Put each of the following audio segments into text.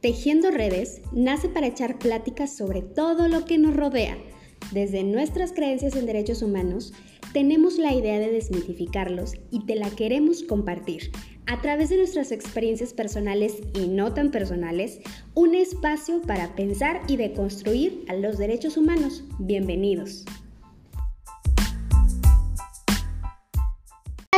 Tejiendo Redes nace para echar pláticas sobre todo lo que nos rodea. Desde nuestras creencias en derechos humanos, tenemos la idea de desmitificarlos y te la queremos compartir. A través de nuestras experiencias personales y no tan personales, un espacio para pensar y deconstruir a los derechos humanos. Bienvenidos.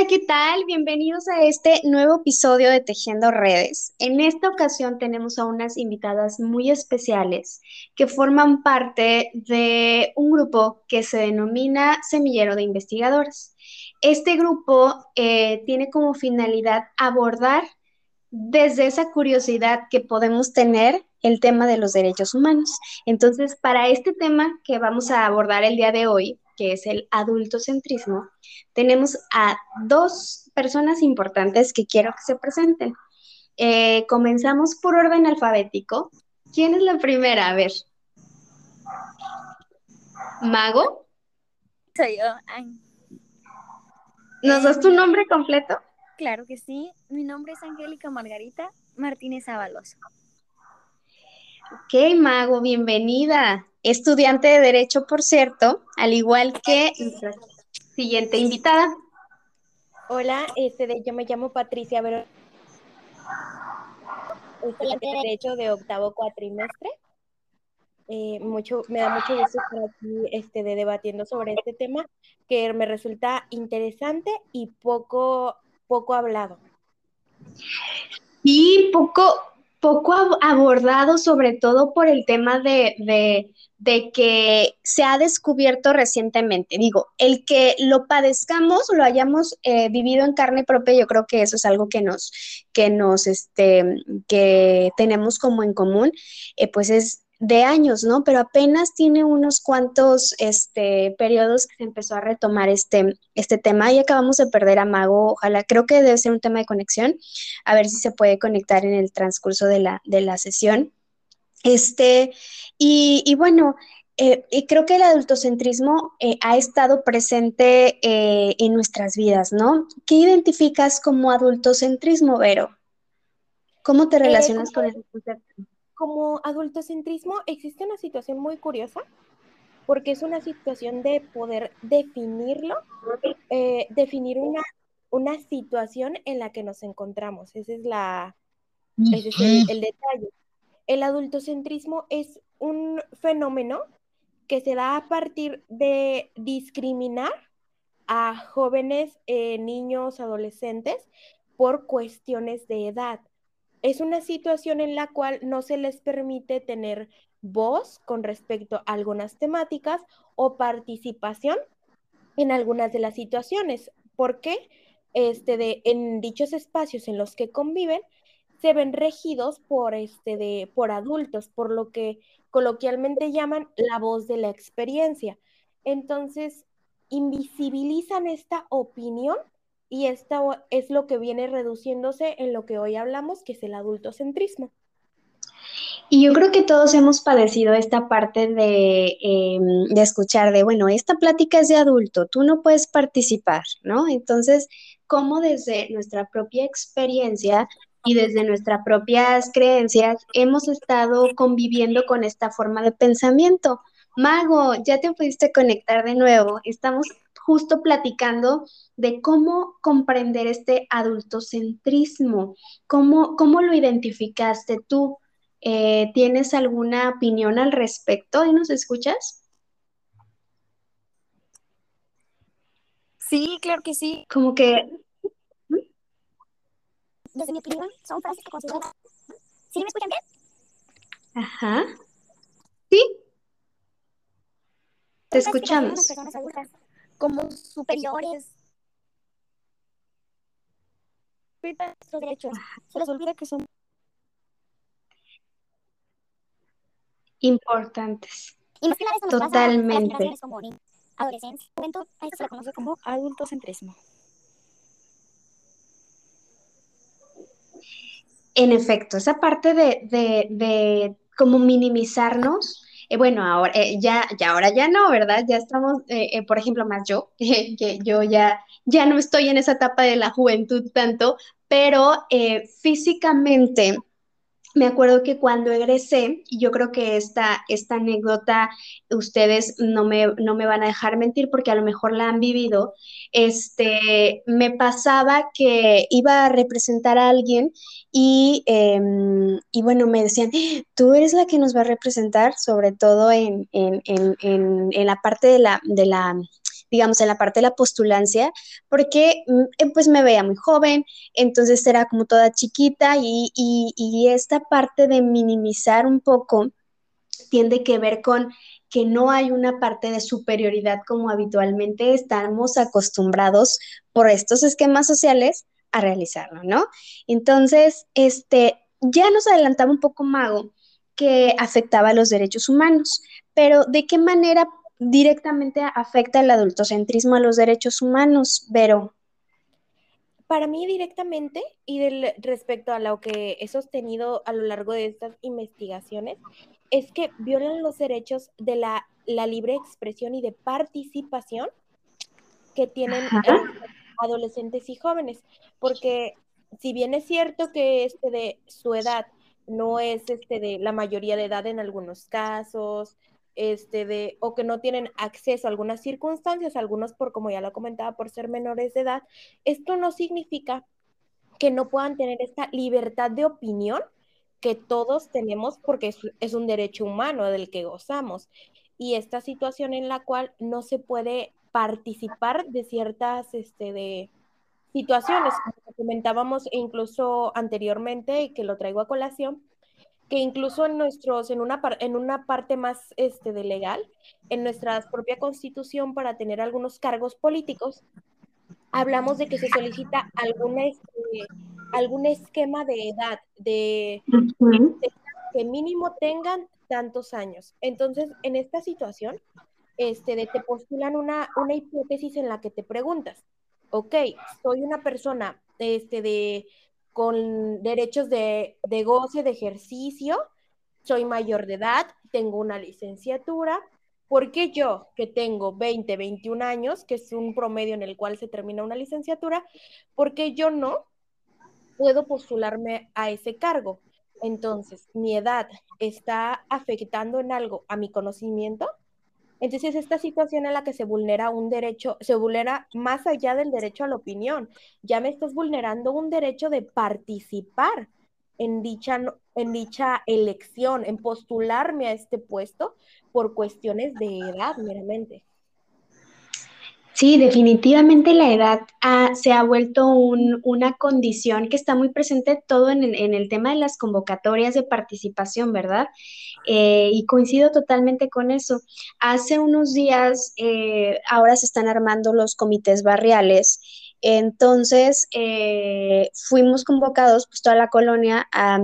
¿Qué tal? Bienvenidos a este nuevo episodio de Tejiendo Redes. En esta ocasión tenemos a unas invitadas muy especiales que forman parte de un grupo que se denomina Semillero de Investigadores. Este grupo eh, tiene como finalidad abordar desde esa curiosidad que podemos tener el tema de los derechos humanos. Entonces, para este tema que vamos a abordar el día de hoy, que es el adultocentrismo, tenemos a dos personas importantes que quiero que se presenten. Eh, comenzamos por orden alfabético. ¿Quién es la primera? A ver. ¿Mago? Soy yo. ¿Nos das tu nombre completo? Claro que sí. Mi nombre es Angélica Margarita Martínez Ábalos. Ok, Mago, bienvenida estudiante de Derecho, por cierto, al igual que nuestra siguiente invitada. Hola, este, yo me llamo Patricia Verón, estudiante de Derecho de octavo cuatrimestre. Eh, mucho, me da mucho gusto estar aquí este, de debatiendo sobre este tema que me resulta interesante y poco, poco hablado. Y poco, poco abordado, sobre todo por el tema de, de que se ha descubierto recientemente. Digo, el que lo padezcamos, lo hayamos eh, vivido en carne propia, yo creo que eso es algo que nos, que nos, este, que tenemos como en común, eh, pues es de años, ¿no? Pero apenas tiene unos cuantos este, periodos que se empezó a retomar este, este tema y acabamos de perder a Mago. Ojalá, creo que debe ser un tema de conexión, a ver si se puede conectar en el transcurso de la, de la sesión. Este, y, bueno, eh, creo que el adultocentrismo eh, ha estado presente eh, en nuestras vidas, ¿no? ¿Qué identificas como adultocentrismo, Vero? ¿Cómo te relacionas con ese concepto? Como adultocentrismo existe una situación muy curiosa, porque es una situación de poder definirlo, definir una, una situación en la que nos encontramos. Ese es, la, ese es el detalle. El adultocentrismo es un fenómeno que se da a partir de discriminar a jóvenes, eh, niños, adolescentes por cuestiones de edad. Es una situación en la cual no se les permite tener voz con respecto a algunas temáticas o participación en algunas de las situaciones, porque este de, en dichos espacios en los que conviven se ven regidos por, este de, por adultos, por lo que coloquialmente llaman la voz de la experiencia. Entonces, invisibilizan esta opinión y esto es lo que viene reduciéndose en lo que hoy hablamos, que es el adultocentrismo. Y yo creo que todos hemos padecido esta parte de, em, de, escuchar de, bueno, esta plática es de adulto, tú no puedes participar, ¿no? Entonces, ¿cómo desde nuestra propia experiencia y desde nuestras propias creencias hemos estado conviviendo con esta forma de pensamiento. Mago, ya te pudiste conectar de nuevo. Estamos justo platicando de cómo comprender este adultocentrismo, cómo, cómo lo identificaste tú. Eh, ¿Tienes alguna opinión al respecto y nos escuchas? Sí, claro que sí. Como que desde mi opinión, son frases que considero... ¿Sí me escuchan bien? Ajá. ¿Sí? Te escuchamos. personas adultas como superiores. Nuestros derechos. Se les olvida que son importantes. Totalmente. Como adolescencia, juventud, a esto se conoce como adultocentrismo. En efecto, esa parte de, de, de como minimizarnos, eh, bueno, ahora eh, ya, ya ahora ya no, ¿verdad? Ya estamos, eh, por ejemplo, más yo, que yo ya, ya no estoy en esa etapa de la juventud tanto, pero físicamente me acuerdo que cuando egresé, y yo creo que esta, esta anécdota ustedes no me, no me van a dejar mentir porque a lo mejor la han vivido, este, me pasaba que iba a representar a alguien y, em, y bueno, me decían, tú eres la que nos va a representar, sobre todo en, en, en, en la parte de la, de la digamos, en la parte de la postulancia, porque mm, eh, pues me veía muy joven, entonces era como toda chiquita y, y, esta parte de minimizar un poco tiende que ver con que no hay una parte de superioridad como habitualmente estamos acostumbrados por estos esquemas sociales a realizarlo, ¿no? Entonces, este, ya nos adelantaba un poco Mago que afectaba a los derechos humanos, pero ¿de qué manera directamente afecta el adultocentrismo a los derechos humanos, Vero? Para mí directamente y del, respecto a lo que he sostenido a lo largo de estas investigaciones, es que violan los derechos de la, libre expresión y de participación que tienen adolescentes y jóvenes, porque si bien es cierto que este de su edad no es este de la mayoría de edad en algunos casos, este, de, o que no tienen acceso a algunas circunstancias, algunos por, como ya lo comentaba, por ser menores de edad, esto no significa que no puedan tener esta libertad de opinión que todos tenemos porque es, un derecho humano del que gozamos. Y esta situación en la cual no se puede participar de ciertas este, de situaciones, como comentábamos incluso anteriormente y que lo traigo a colación, que incluso en nuestros, en una, en una parte más este, de legal, en nuestra propia constitución para tener algunos cargos políticos, hablamos de que se solicita algún, este, algún esquema de edad, de, que mínimo tengan tantos años. Entonces, en esta situación, este, de, te postulan una, una hipótesis en la que te preguntas, ok, soy una persona este, de con derechos de, goce, de ejercicio, soy mayor de edad, tengo una licenciatura, ¿por qué yo, que tengo 20, 21 años, que es un promedio en el cual se termina una licenciatura, por qué yo no puedo postularme a ese cargo? Entonces, mi edad está afectando en algo a mi conocimiento. Entonces, esta situación en la que se vulnera un derecho, se vulnera más allá del derecho a la opinión, ya me estás vulnerando un derecho de participar en dicha, en dicha elección, en postularme a este puesto por cuestiones de edad meramente. Sí, definitivamente la edad se ha vuelto una condición que está muy presente todo en el, tema de las convocatorias de participación, ¿verdad? Eh, y coincido totalmente con eso. Hace unos días, eh, ahora se están armando los comités barriales. Entonces, eh, fuimos convocados, pues toda la colonia, a,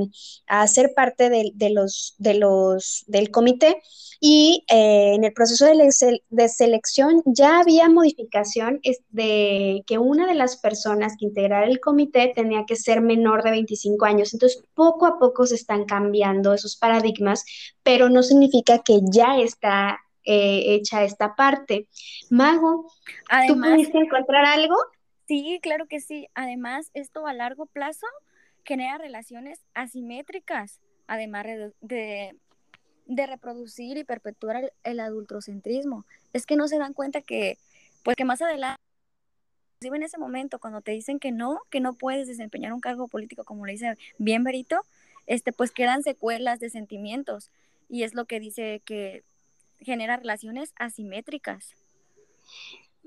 a ser parte de, los, de los, del comité y eh, en el proceso de, selección ya había modificación de que una de las personas que integrara el comité tenía que ser menor de 25 años. Entonces, poco a poco se están cambiando esos paradigmas, pero no significa que ya está eh, hecha esta parte. Mago, ¿tú pudiste encontrar algo? Sí, claro que sí. Además, esto a largo plazo genera relaciones asimétricas, además de de reproducir y perpetuar el, adultocentrismo. Es que no se dan cuenta que, pues que más adelante, en ese momento, cuando te dicen que no, que no puedes desempeñar un cargo político, como le dice bien Berito, este, pues quedan secuelas de sentimientos. Y es lo que dice que genera relaciones asimétricas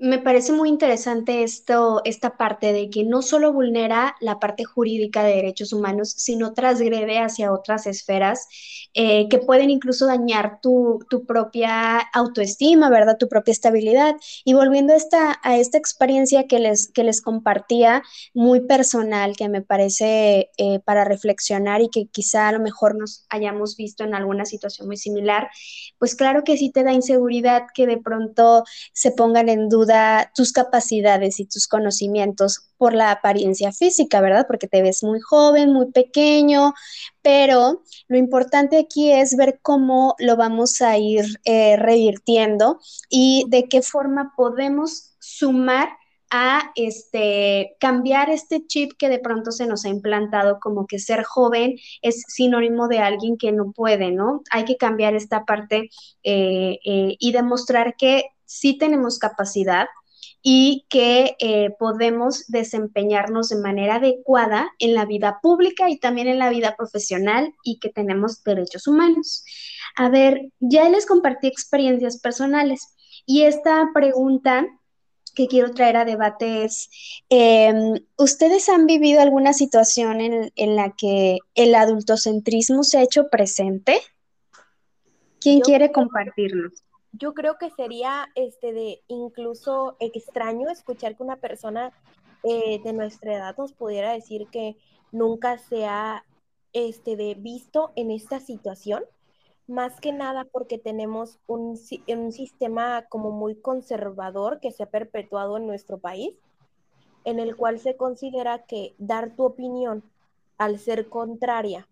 me parece muy interesante esto, esta parte de que no solo vulnera la parte jurídica de derechos humanos, sino transgrede hacia otras esferas eh, que pueden incluso dañar tu, propia autoestima, ¿verdad? Tu propia estabilidad. Y volviendo a esta, a esta experiencia que les, que les compartía, muy personal, que me parece eh, para reflexionar y que quizá a lo mejor nos hayamos visto en alguna situación muy similar, pues claro que sí te da inseguridad que de pronto se pongan en duda tus capacidades y tus conocimientos por la apariencia física, ¿verdad? Porque te ves muy joven, muy pequeño, pero lo importante aquí es ver cómo lo vamos a ir eh, revirtiendo y de qué forma podemos sumar a este, cambiar este chip que de pronto se nos ha implantado como que ser joven es sinónimo de alguien que no puede, ¿no? Hay que cambiar esta parte eh, eh, y demostrar que sí tenemos capacidad y que eh, podemos desempeñarnos de manera adecuada en la vida pública y también en la vida profesional y que tenemos derechos humanos. A ver, ya les compartí experiencias personales y esta pregunta que quiero traer a debate es, em, ¿ustedes han vivido alguna situación en, en, la que el adultocentrismo se ha hecho presente? ¿Quién quiere compartirlo? Yo creo que sería este de incluso extraño escuchar que una persona eh, de nuestra edad nos pudiera decir que nunca se ha este, de visto en esta situación más que nada porque tenemos un, un, sistema como muy conservador que se ha perpetuado en nuestro país, en el cual se considera que dar tu opinión al ser contraria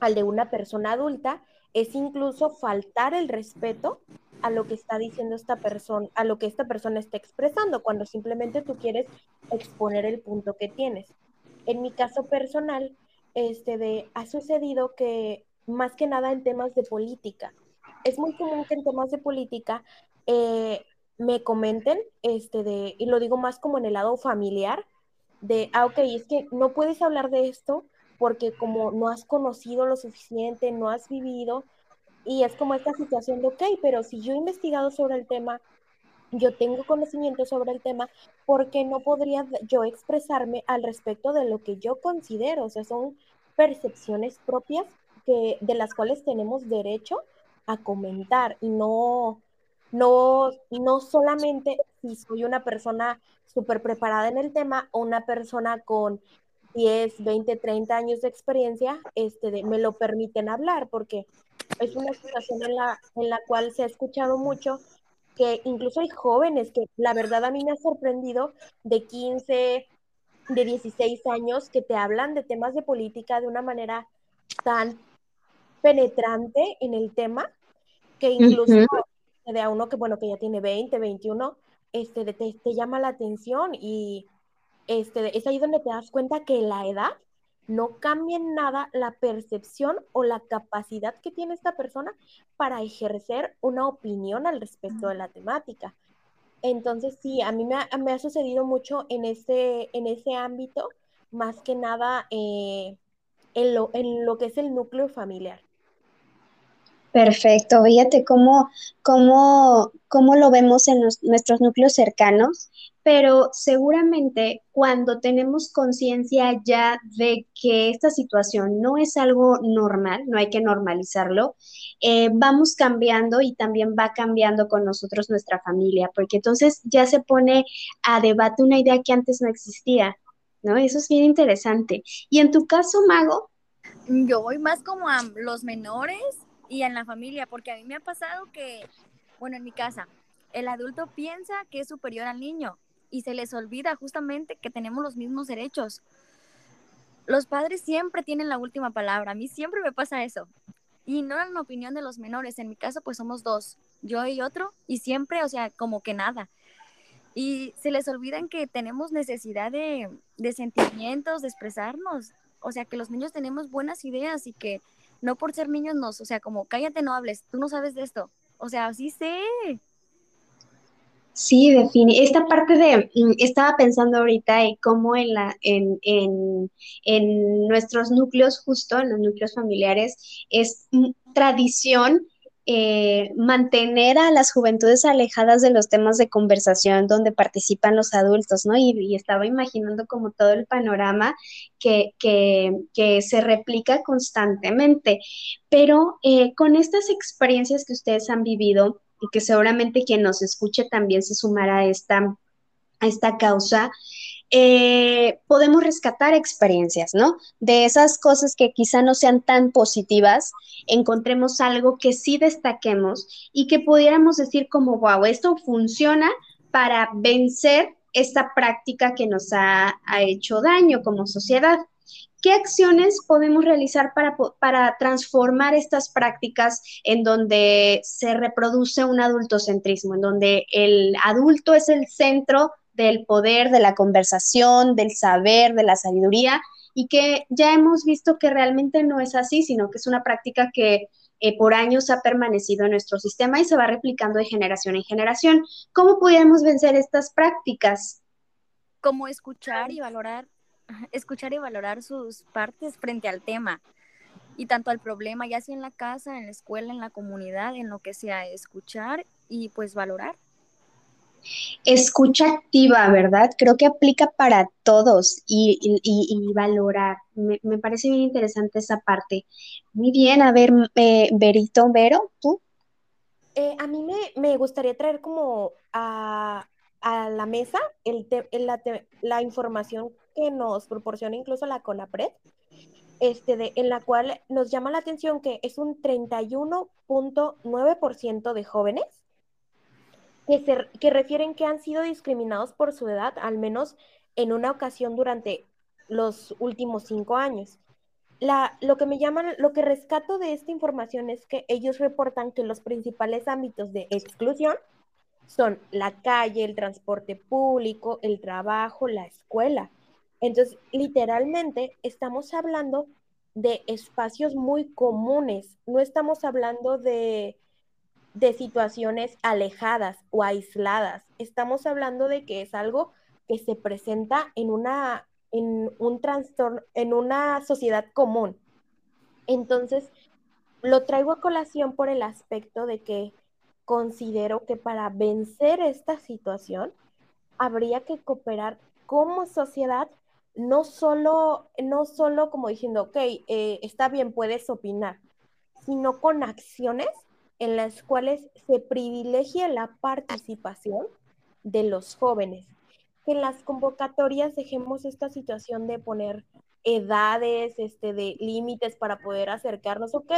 al de una persona adulta es incluso faltar el respeto a lo que está diciendo esta persona, a lo que esta persona está expresando, cuando simplemente tú quieres exponer el punto que tienes. En mi caso personal, este de, ha sucedido que más que nada en temas de política. Es muy común que en temas de política eh, me comenten, este de, y lo digo más como en el lado familiar, de, ah, ok, es que no puedes hablar de esto porque como no has conocido lo suficiente, no has vivido, y es como esta situación de, ok, pero si yo he investigado sobre el tema, yo tengo conocimiento sobre el tema, ¿por qué no podría yo expresarme al respecto de lo que yo considero? O sea, son percepciones propias que, de las cuales tenemos derecho a comentar y no, no, no solamente si soy una persona súper preparada en el tema o una persona con 10, 20, 30 años de experiencia, este, me lo permiten hablar, porque es una situación en la, en la cual se ha escuchado mucho que incluso hay jóvenes que la verdad a mí me ha sorprendido de 15, de 16 años que te hablan de temas de política de una manera tan penetrante en el tema, que incluso de a uno que, bueno, que ya tiene 20, 21, este, te, te llama la atención y este, es ahí donde te das cuenta que la edad no cambia en nada la percepción o la capacidad que tiene esta persona para ejercer una opinión al respecto de la temática. Entonces, sí, a mí me ha, me ha sucedido mucho en ese, en ese ámbito, más que nada eh, en, lo, en lo que es el núcleo familiar. Perfecto, fíjate cómo, cómo, cómo lo vemos en nuestros núcleos cercanos, pero seguramente cuando tenemos conciencia ya de que esta situación no es algo normal, no hay que normalizarlo, eh, vamos cambiando y también va cambiando con nosotros nuestra familia, porque entonces ya se pone a debate una idea que antes no existía, ¿no? Eso es bien interesante. Y en tu caso, Mago. Yo voy más como a los menores y en la familia, porque a mí me ha pasado que, bueno, en mi casa, el adulto piensa que es superior al niño y se les olvida justamente que tenemos los mismos derechos. Los padres siempre tienen la última palabra, a mí siempre me pasa eso. Y no en la opinión de los menores, en mi caso pues somos dos, yo y otro, y siempre, o sea, como que nada. Y se les olvidan que tenemos necesidad de, de sentimientos, de expresarnos. O sea, que los niños tenemos buenas ideas y que no por ser niños nos, o sea, como cállate, no hables, tú no sabes de esto. O sea, sí sé. Sí, define. Esta parte de, mm, estaba pensando ahorita en cómo en, la, en, en, en nuestros núcleos, justo en los núcleos familiares, es tradición eh, mantener a las juventudes alejadas de los temas de conversación donde participan los adultos, ¿no? Y, estaba imaginando como todo el panorama que, que, se replica constantemente. Pero eh, con estas experiencias que ustedes han vivido y que seguramente quien nos escuche también se sumará a esta, a esta causa, eh, podemos rescatar experiencias, ¿no? De esas cosas que quizá no sean tan positivas, encontremos algo que sí destaquemos y que pudiéramos decir como, wow, esto funciona para vencer esta práctica que nos ha, hecho daño como sociedad. ¿Qué acciones podemos realizar para, para, transformar estas prácticas en donde se reproduce un adultocentrismo, en donde el adulto es el centro del poder, de la conversación, del saber, de la sabiduría, y que ya hemos visto que realmente no es así, sino que es una práctica que eh, por años ha permanecido en nuestro sistema y se va replicando de generación en generación. ¿Cómo podemos vencer estas prácticas? Como escuchar y valorar, escuchar y valorar sus partes frente al tema y tanto al problema, ya sea en la casa, en la escuela, en la comunidad, en lo que sea, escuchar y pues valorar. Escucha activa, ¿verdad? Creo que aplica para todos y, valorar. Me, parece bien interesante esa parte. Muy bien, a ver, eh, Berito, Vero, ¿tú? Eh, a mí me, gustaría traer como a, la mesa el la, la, información que nos proporciona incluso la CONAPRED, este de, en la cual nos llama la atención que es un 31.9% de jóvenes que, refieren que han sido discriminados por su edad, al menos en una ocasión durante los últimos cinco años. La, lo que me llaman, lo que rescato de esta información es que ellos reportan que los principales ámbitos de exclusión son la calle, el transporte público, el trabajo, la escuela. Entonces, literalmente estamos hablando de espacios muy comunes, no estamos hablando de de situaciones alejadas o aisladas. Estamos hablando de que es algo que se presenta en una en un trastorno en una sociedad común. Entonces, lo traigo a colación por el aspecto de que considero que para vencer esta situación habría que cooperar como sociedad, no solo, no solo como diciendo, ok, eh, está bien, puedes opinar, sino con acciones en las cuales se privilegia la participación de los jóvenes. En las convocatorias dejemos esta situación de poner edades, este, de límites para poder acercarnos. Ok,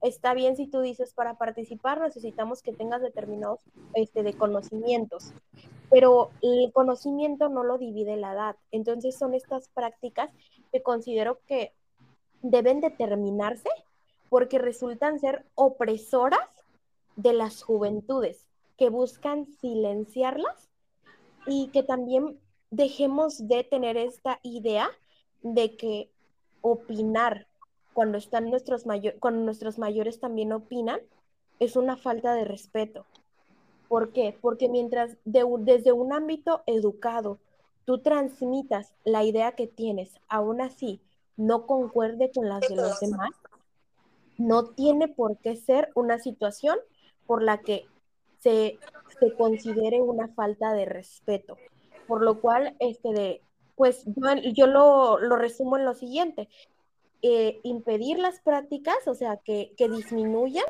está bien si tú dices para participar necesitamos que tengas determinados este, de conocimientos, pero el conocimiento no lo divide la edad. Entonces son estas prácticas que considero que deben determinarse porque resultan ser opresoras de las juventudes que buscan silenciarlas y que también dejemos de tener esta idea de que opinar cuando están nuestros mayores, cuando nuestros mayores también opinan, es una falta de respeto. ¿Por qué? Porque mientras desde un ámbito educado tú transmitas la idea que tienes, aún así no concuerde con las de los demás, no tiene por qué ser una situación por la que se, considere una falta de respeto. Por lo cual, este de, pues yo, lo, resumo en lo siguiente. Eh, impedir las prácticas, o sea, que, disminuyan,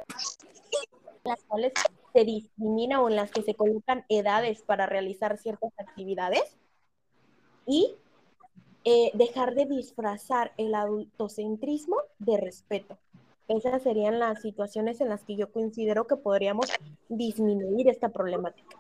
las cuales se discrimina o en las que se colocan edades para realizar ciertas actividades y eh, dejar de disfrazar el adultocentrismo de respeto. Esas serían las situaciones en las que yo considero que podríamos disminuir esta problemática.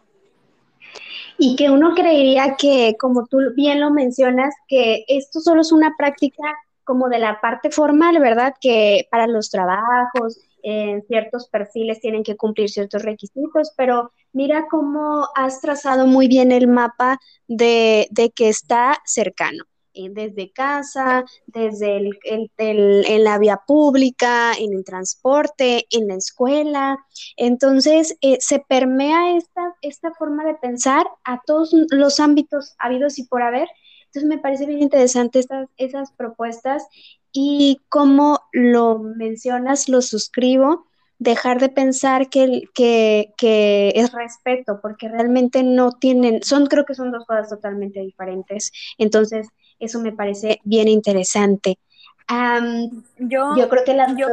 Y que uno creería que, como tú bien lo mencionas, que esto solo es una práctica como de la parte formal, ¿verdad? Que para los trabajos, en ciertos perfiles tienen que cumplir ciertos requisitos, pero mira cómo has trazado muy bien el mapa de, de que está cercano. Eh, desde casa, desde el, en la vía pública, en el transporte, en la escuela. Entonces, eh, se permea esta, esta forma de pensar a todos los ámbitos habidos y por haber. Entonces, me parece bien interesante estas, esas propuestas y como lo mencionas, lo suscribo dejar de pensar que, que, que, es respeto, porque realmente no tienen, son, creo que son dos cosas totalmente diferentes. Entonces, eso me parece bien interesante. yo, yo, creo que las yo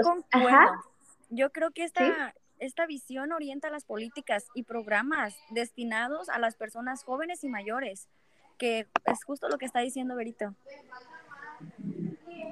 Yo creo que esta, esta visión orienta las políticas y programas destinados a las personas jóvenes y mayores, que es justo lo que está diciendo Berito.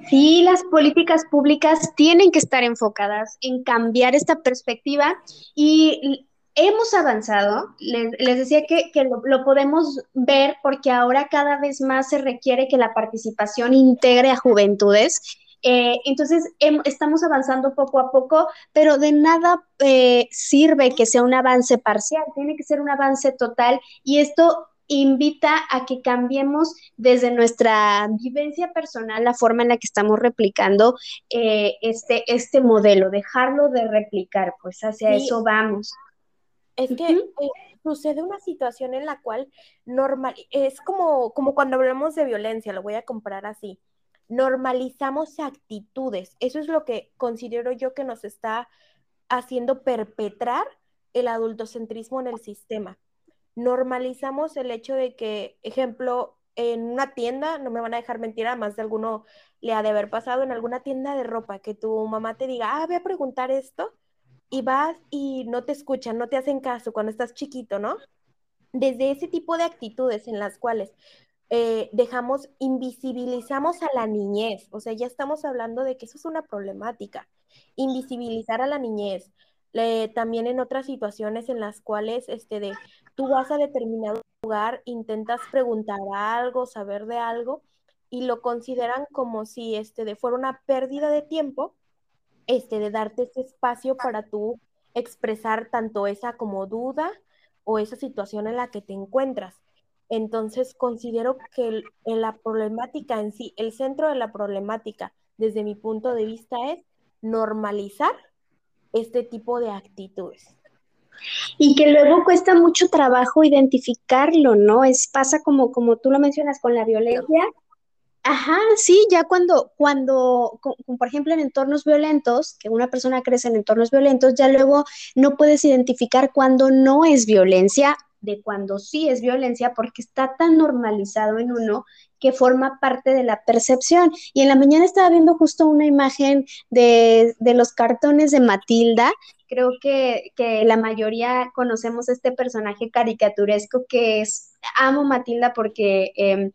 Sí, las políticas públicas tienen que estar enfocadas en cambiar esta perspectiva y hemos avanzado, les, decía que, lo, podemos ver porque ahora cada vez más se requiere que la participación integre a juventudes. Eh, entonces, estamos avanzando poco a poco, pero de nada eh, sirve que sea un avance parcial, tiene que ser un avance total y esto invita a que cambiemos desde nuestra vivencia personal la forma en la que estamos replicando eh, este, este modelo, dejarlo de replicar, pues hacia eso vamos. Es que eh, sucede una situación en la cual normal, es como, como cuando hablamos de violencia, lo voy a comparar así. Normalizamos actitudes. Eso es lo que considero yo que nos está haciendo perpetrar el adultocentrismo en el sistema normalizamos el hecho de que, ejemplo, en una tienda, no me van a dejar mentir, más de alguno le ha de haber pasado en alguna tienda de ropa, que tu mamá te diga, ah, voy a preguntar esto, y vas y no te escuchan, no te hacen caso cuando estás chiquito, ¿no? Desde ese tipo de actitudes en las cuales eh, dejamos, invisibilizamos a la niñez, o sea, ya estamos hablando de que eso es una problemática, invisibilizar a la niñez, también en otras situaciones en las cuales este, de, tú vas a determinado lugar, intentas preguntar algo, saber de algo, y lo consideran como si este, de, fuera una pérdida de tiempo, este, de darte ese espacio para tú expresar tanto esa como duda o esa situación en la que te encuentras. Entonces, considero que la problemática en sí, el centro de la problemática, desde mi punto de vista, es normalizar este tipo de actitudes. Y que luego cuesta mucho trabajo identificarlo, ¿no? Es pasa como, como tú lo mencionas con la violencia. Ajá, sí, ya cuando, cuando, por ejemplo, en entornos violentos, que una persona crece en entornos violentos, ya luego no puedes identificar cuando no es violencia de cuando sí es violencia porque está tan normalizado en uno que forma parte de la percepción. Y en la mañana estaba viendo justo una imagen de, los cartones de Matilda. Creo que, la mayoría conocemos este personaje caricaturesco que es, amo Matilda porque, em,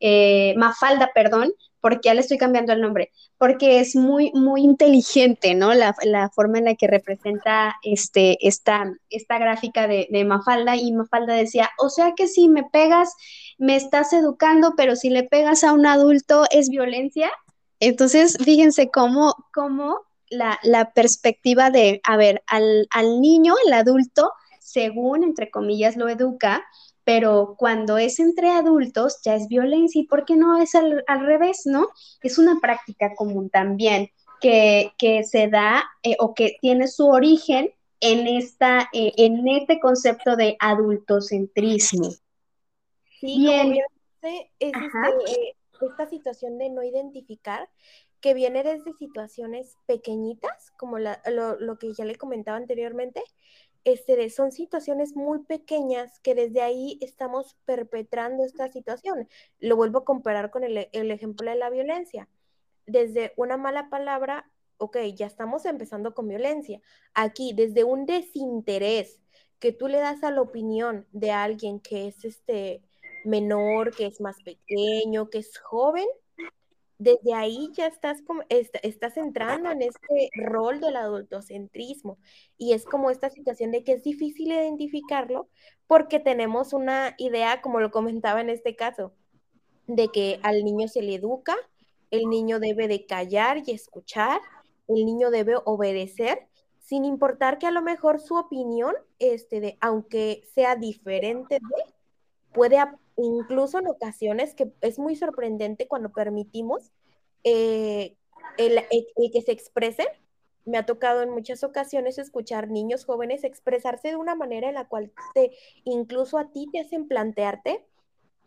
eh, Mafalda, perdón, porque ya le estoy cambiando el nombre, porque es muy, muy inteligente, ¿no? La, forma en la que representa este, esta, esta gráfica de, de, Mafalda, y Mafalda decía, o sea que si me pegas, me estás educando, pero si le pegas a un adulto es violencia. Entonces, fíjense cómo, cómo la, la perspectiva de, a ver, al, al niño, el adulto, según, entre comillas, lo educa, pero cuando es entre adultos ya es violencia y ¿por qué no es al, revés, no? Es una práctica común también que, se da eh, o que tiene su origen en, esta, eh, en este concepto de adultocentrismo. Sí, Bien. es este, eh, esta situación de no identificar que viene desde situaciones pequeñitas, como lo, lo que ya le comentaba anteriormente, este, son situaciones muy pequeñas que desde ahí estamos perpetrando esta situación. Lo vuelvo a comparar con el, el ejemplo de la violencia. Desde una mala palabra, ok, ya estamos empezando con violencia. Aquí, desde un desinterés que tú le das a la opinión de alguien que es este menor, que es más pequeño, que es joven, desde ahí ya estás, como, estás entrando en este rol del adultocentrismo y es como esta situación de que es difícil identificarlo porque tenemos una idea, como lo comentaba en este caso, de que al niño se le educa, el niño debe de callar y escuchar, el niño debe obedecer, sin importar que a lo mejor su opinión, este, de, aunque sea diferente de, puede incluso en ocasiones que es muy sorprendente cuando permitimos eh, el, que se expresen. Me ha tocado en muchas ocasiones escuchar niños jóvenes expresarse de una manera en la cual te, incluso a ti te hacen plantearte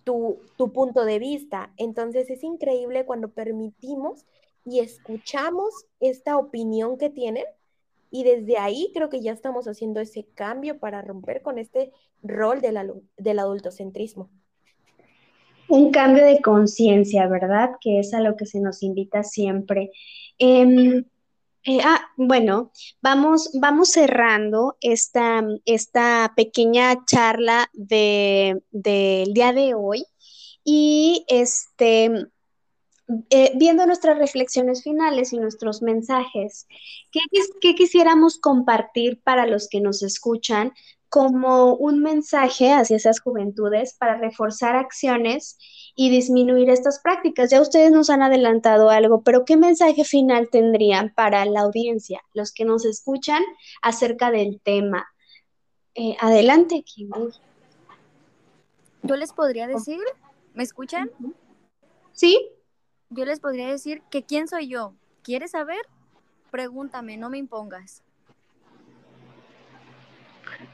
tu, tu punto de vista. Entonces es increíble cuando permitimos y escuchamos esta opinión que tienen y desde ahí creo que ya estamos haciendo ese cambio para romper con este rol del, del adultocentrismo un cambio de conciencia, ¿verdad? Que es a lo que se nos invita siempre. Em, eh, ah, bueno, vamos, vamos cerrando esta, esta pequeña charla del día de hoy y este, eh, viendo nuestras reflexiones finales y nuestros mensajes, ¿qué, ¿qué, quisiéramos compartir para los que nos escuchan como un mensaje hacia esas juventudes para reforzar acciones y disminuir estas prácticas. Ya ustedes nos han adelantado algo, pero ¿qué mensaje final tendrían para la audiencia, los que nos escuchan acerca del tema? Eh, adelante, Kimberly. Yo les podría decir, ¿me escuchan? Sí. Yo les podría decir que quién soy yo. ¿Quieres saber? Pregúntame, no me impongas.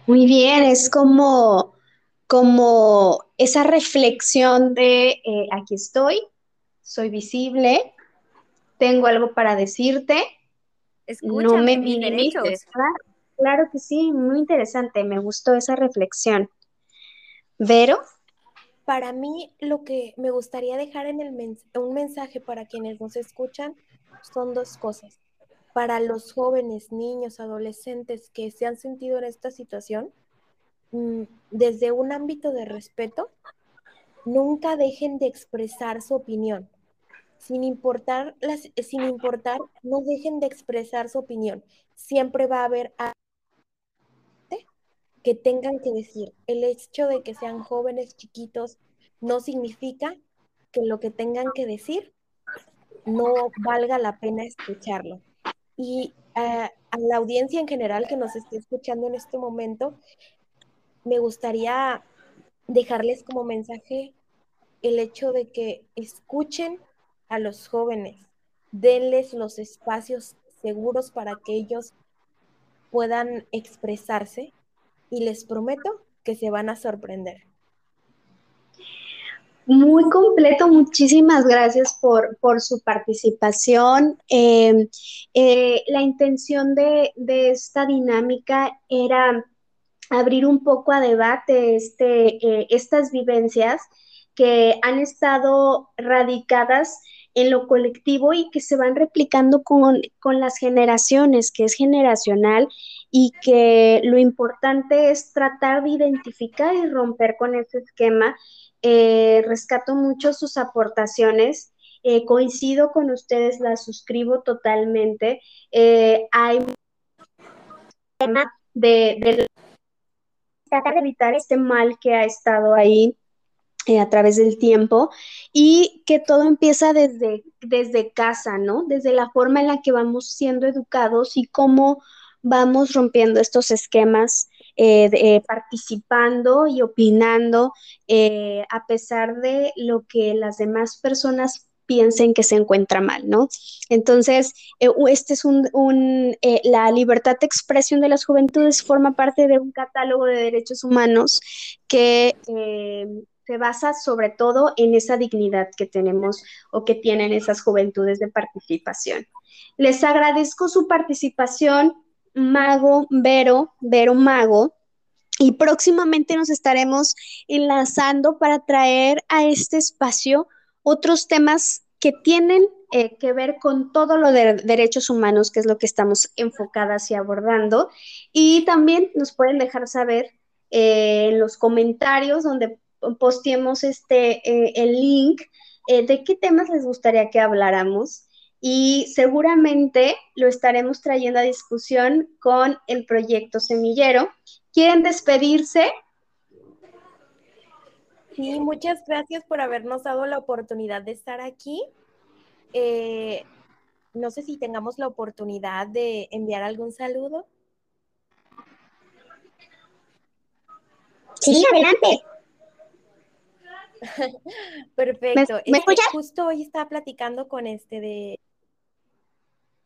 Muy bien, es como, como esa reflexión de eh, aquí estoy, soy visible, tengo algo para decirte, no me minimices. Claro, claro que sí, muy interesante, me gustó esa reflexión. Vero. Para mí, lo que me gustaría dejar en el un mensaje para quienes nos escuchan son dos cosas. Para los jóvenes, niños, adolescentes que se han sentido en esta situación, mm, desde un ámbito de respeto, nunca dejen de expresar su opinión. Sin importar, las, sin importar, no dejen de expresar su opinión. Siempre va a haber que tengan que decir. El hecho de que sean jóvenes, chiquitos, no significa que lo que tengan que decir no valga la pena escucharlo. Y a la audiencia en general que nos esté escuchando en este momento, me gustaría dejarles como mensaje el hecho de que escuchen a los jóvenes, denles los espacios seguros para que ellos puedan expresarse y les prometo que se van a sorprender. Muy completo, muchísimas gracias por, por su participación. Em, eh, la intención de, esta dinámica era abrir un poco a debate este, eh, estas vivencias que han estado radicadas en lo colectivo y que se van replicando con, con las generaciones, que es generacional y que lo importante es tratar de identificar y romper con ese esquema. Eh, rescato mucho sus aportaciones. Eh, coincido con ustedes, las suscribo totalmente. Eh, hay tema de, de tratar de evitar este mal que ha estado ahí a través del tiempo y que todo empieza desde, desde casa, ¿no? Desde la forma en la que vamos siendo educados y cómo vamos rompiendo estos esquemas, eh, eh, participando y opinando eh, a pesar de lo que las demás personas piensen que se encuentra mal, ¿no? Entonces, este es un, la libertad de expresión de las juventudes forma parte de un catálogo de derechos humanos que se basa sobre todo en esa dignidad que tenemos o que tienen esas juventudes de participación. Les agradezco su participación. Mago Vero, Vero Mago, y próximamente nos estaremos enlazando para traer a este espacio otros temas que tienen eh, que ver con todo lo de derechos humanos, que es lo que estamos enfocadas y abordando. Y también nos pueden dejar saber eh, en los comentarios donde posteemos este, eh, el link de qué temas les gustaría que habláramos y seguramente lo estaremos trayendo a discusión con el proyecto Semillero. ¿Quieren despedirse? Sí, muchas gracias por habernos dado la oportunidad de estar aquí. Eh, no sé si tengamos la oportunidad de enviar algún saludo. Sí, adelante. Perfecto. ¿Me, este, Justo hoy estaba platicando con este de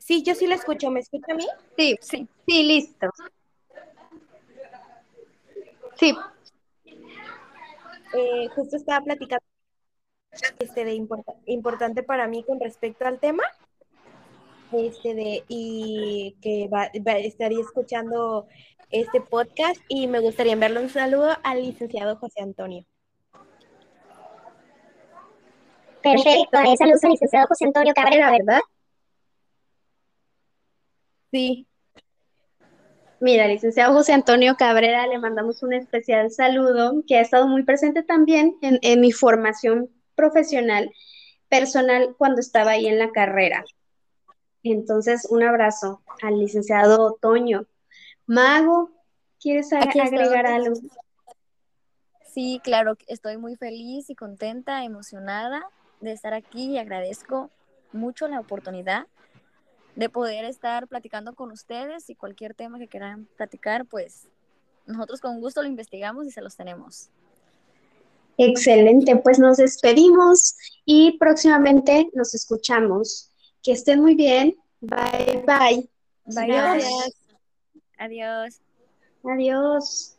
Sí, yo sí la escucho. ¿Me escucha a mí? Sí, sí, sí, listo. Sí. Eh, justo estaba platicando este de importante para mí con respecto al tema. Este de, y que estaría escuchando este podcast y me gustaría enviarle un saludo al licenciado José Antonio. Perfecto, saludos al licenciado José Antonio Cabrera, ¿verdad? Sí. Mira, licenciado José Antonio Cabrera, le mandamos un especial saludo que ha estado muy presente también en, mi formación profesional, personal, cuando estaba ahí en la carrera. Entonces, un abrazo al licenciado Otoño. Mago, ¿quieres agregar algo? Sí, claro, estoy muy feliz y contenta, emocionada de estar aquí y agradezco mucho la oportunidad de poder estar platicando con ustedes y cualquier tema que quieran platicar, pues nosotros con gusto lo investigamos y se los tenemos. Excelente, pues nos despedimos y próximamente nos escuchamos. Que estén muy bien. Bye, bye. Adiós. Adiós. Adiós.